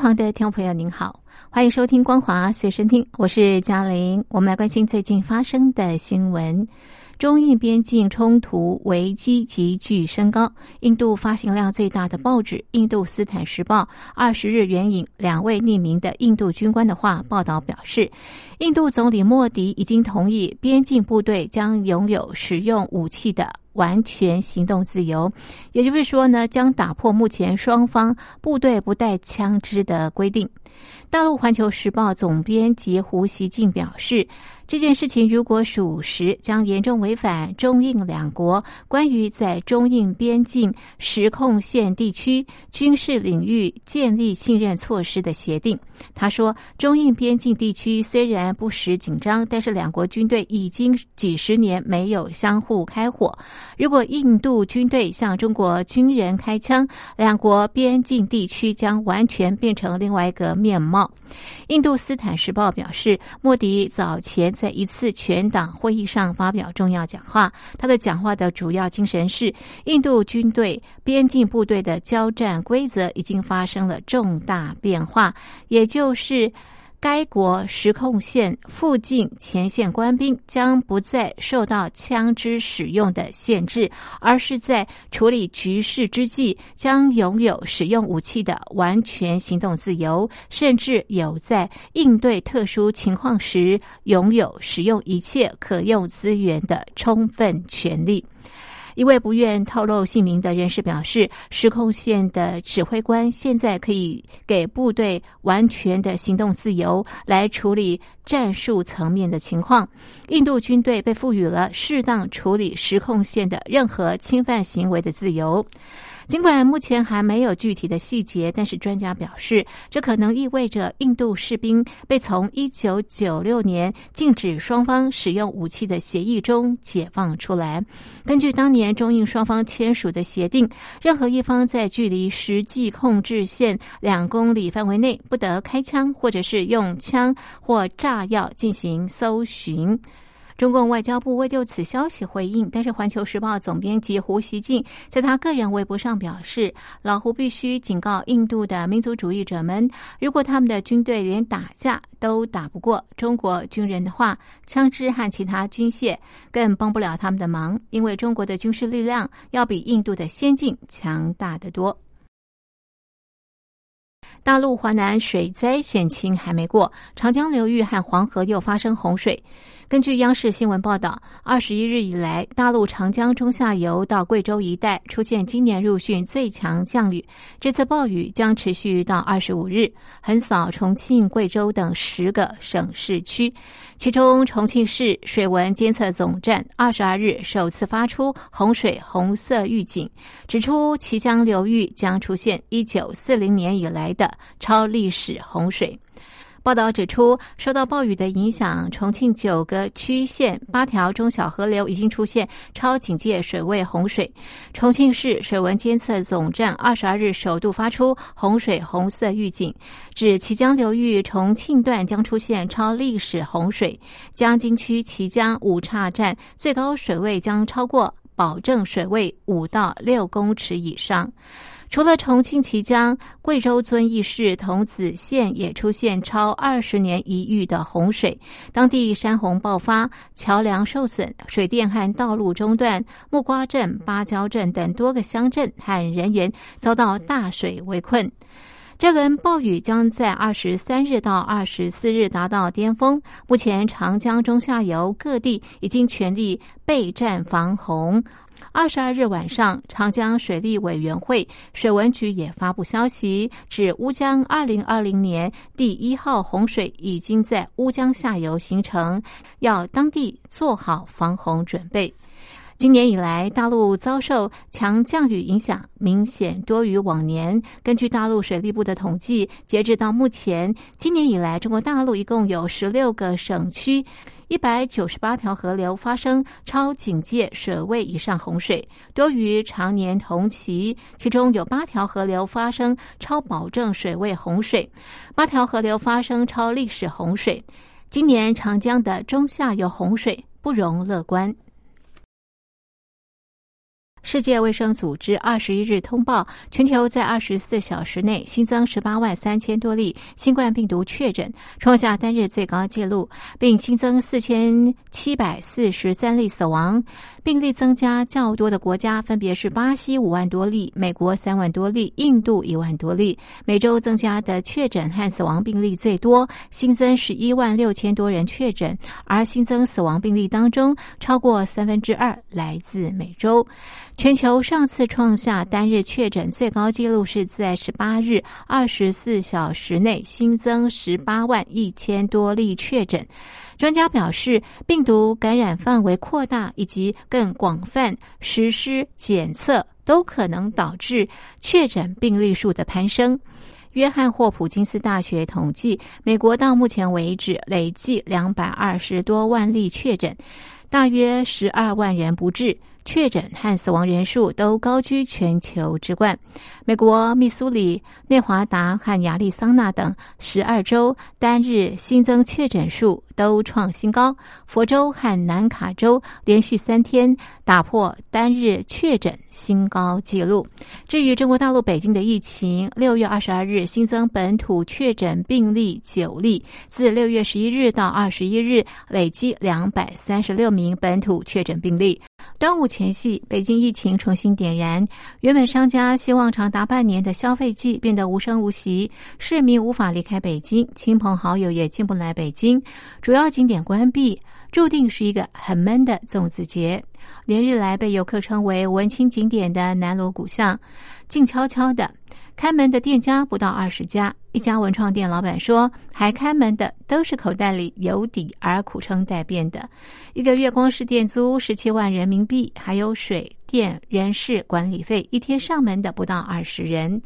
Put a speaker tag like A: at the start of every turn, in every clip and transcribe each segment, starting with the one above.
A: 旁的听众朋友，您好，欢迎收听《光华随身听》，我是嘉玲。我们来关心最近发生的新闻。中印边境冲突危机急剧升高。印度发行量最大的报纸《印度斯坦时报》二十日援引两位匿名的印度军官的话报道表示，印度总理莫迪已经同意边境部队将拥有使用武器的完全行动自由，也就是说呢，将打破目前双方部队不带枪支的规定。大陆环球时报总编辑胡锡进表示。这件事情如果属实，将严重违反中印两国关于在中印边境实控线地区军事领域建立信任措施的协定。他说，中印边境地区虽然不时紧张，但是两国军队已经几十年没有相互开火。如果印度军队向中国军人开枪，两国边境地区将完全变成另外一个面貌。印度斯坦时报表示，莫迪早前。在一次全党会议上发表重要讲话，他的讲话的主要精神是：印度军队边境部队的交战规则已经发生了重大变化，也就是。该国实控线附近前线官兵将不再受到枪支使用的限制，而是在处理局势之际将拥有使用武器的完全行动自由，甚至有在应对特殊情况时拥有使用一切可用资源的充分权利。一位不愿透露姓名的人士表示，失控线的指挥官现在可以给部队完全的行动自由，来处理战术层面的情况。印度军队被赋予了适当处理失控线的任何侵犯行为的自由。尽管目前还没有具体的细节，但是专家表示，这可能意味着印度士兵被从一九九六年禁止双方使用武器的协议中解放出来。根据当年中印双方签署的协定，任何一方在距离实际控制线两公里范围内不得开枪，或者是用枪或炸药进行搜寻。中共外交部未就此消息回应，但是《环球时报》总编辑胡锡进在他个人微博上表示：“老胡必须警告印度的民族主义者们，如果他们的军队连打架都打不过中国军人的话，枪支和其他军械更帮不了他们的忙，因为中国的军事力量要比印度的先进强大的多。”大陆华南水灾险情还没过，长江流域和黄河又发生洪水。根据央视新闻报道，二十一日以来，大陆长江中下游到贵州一带出现今年入汛最强降雨。这次暴雨将持续到二十五日，横扫重庆、贵州等十个省市区。其中，重庆市水文监测总站二十二日首次发出洪水红色预警，指出綦江流域将出现一九四零年以来的超历史洪水。报道指出，受到暴雨的影响，重庆九个区县八条中小河流已经出现超警戒水位洪水。重庆市水文监测总站二十二日首度发出洪水红色预警，指綦江流域重庆段将出现超历史洪水。江津区綦江五岔站最高水位将超过保证水位五到六公尺以上。除了重庆綦江，贵州遵义市桐梓县也出现超二十年一遇的洪水，当地山洪爆发，桥梁受损，水电和道路中断，木瓜镇、芭蕉镇等多个乡镇和人员遭到大水围困。这轮暴雨将在二十三日到二十四日达到巅峰。目前，长江中下游各地已经全力备战防洪。二十二日晚上，长江水利委员会水文局也发布消息，指乌江二零二零年第一号洪水已经在乌江下游形成，要当地做好防洪准备。今年以来，大陆遭受强降雨影响，明显多于往年。根据大陆水利部的统计，截至到目前，今年以来，中国大陆一共有十六个省区、一百九十八条河流发生超警戒水位以上洪水，多于常年同期。其中有八条河流发生超保证水位洪水，八条河流发生超历史洪水。今年长江的中下游洪水不容乐观。世界卫生组织二十一日通报，全球在二十四小时内新增十八万三千多例新冠病毒确诊，创下单日最高纪录，并新增四千七百四十三例死亡。病例增加较多的国家分别是巴西五万多例、美国三万多例、印度一万多例。每周增加的确诊和死亡病例最多，新增十一万六千多人确诊，而新增死亡病例当中，超过三分之二来自美洲。全球上次创下单日确诊最高纪录是在十八日，二十四小时内新增十八万一千多例确诊。专家表示，病毒感染范围扩大以及更广泛实施检测，都可能导致确诊病例数的攀升。约翰霍普金斯大学统计，美国到目前为止累计两百二十多万例确诊，大约十二万人不治。确诊和死亡人数都高居全球之冠。美国密苏里、内华达和亚利桑那等十二州单日新增确诊数都创新高，佛州和南卡州连续三天打破单日确诊新高纪录。至于中国大陆北京的疫情，六月二十二日新增本土确诊病例九例，自六月十一日到二十一日累计两百三十六名本土确诊病例。端午前夕，北京疫情重新点燃。原本商家希望长达半年的消费季变得无声无息，市民无法离开北京，亲朋好友也进不来北京，主要景点关闭，注定是一个很闷的粽子节。连日来被游客称为文青景点的南锣鼓巷，静悄悄的。开门的店家不到二十家，一家文创店老板说，还开门的都是口袋里有底而苦撑待变的。一个月光是店租十七万人民币，还有水电、人事、管理费，一天上门的不到二十人。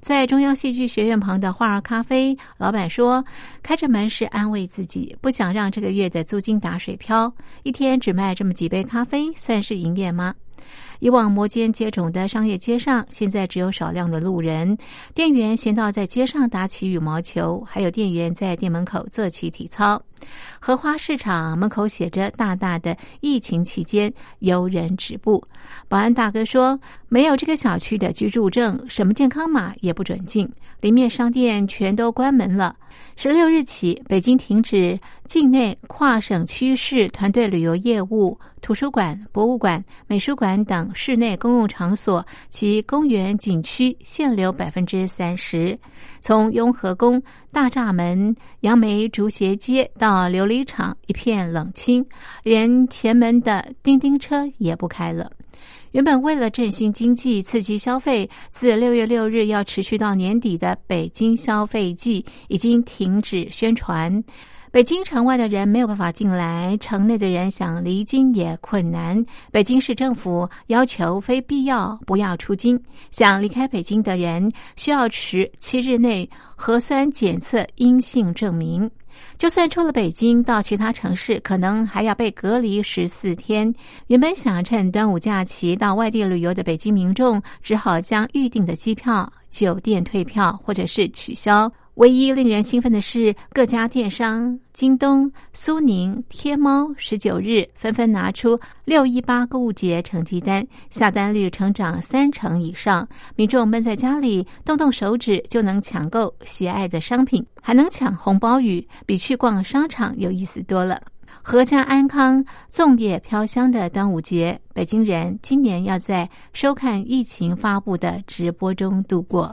A: 在中央戏剧学院旁的花儿咖啡，老板说，开着门是安慰自己，不想让这个月的租金打水漂。一天只卖这么几杯咖啡，算是营业吗？以往摩肩接踵的商业街上，现在只有少量的路人。店员闲到在街上打起羽毛球，还有店员在店门口做起体操。荷花市场门口写着大大的“疫情期间游人止步”。保安大哥说：“没有这个小区的居住证，什么健康码也不准进。”里面商店全都关门了。十六日起，北京停止境内跨省区市团队旅游业务，图书馆、博物馆、美术馆等室内公共场所及公园景区限流百分之三十。从雍和宫、大栅门、杨梅竹斜街到琉璃厂，一片冷清，连前门的叮叮车也不开了。原本为了振兴经济、刺激消费，自六月六日要持续到年底的北京消费季已经停止宣传。北京城外的人没有办法进来，城内的人想离京也困难。北京市政府要求非必要不要出京，想离开北京的人需要持七日内核酸检测阴性证明。就算出了北京，到其他城市，可能还要被隔离十四天。原本想趁端午假期到外地旅游的北京民众，只好将预订的机票、酒店退票，或者是取消。唯一令人兴奋的是，各家电商京东、苏宁、天猫十九日纷纷拿出六一八购物节成绩单，下单率成长三成以上。民众闷在家里，动动手指就能抢购喜爱的商品，还能抢红包雨，比去逛商场有意思多了。阖家安康、粽叶飘香的端午节，北京人今年要在收看疫情发布的直播中度过。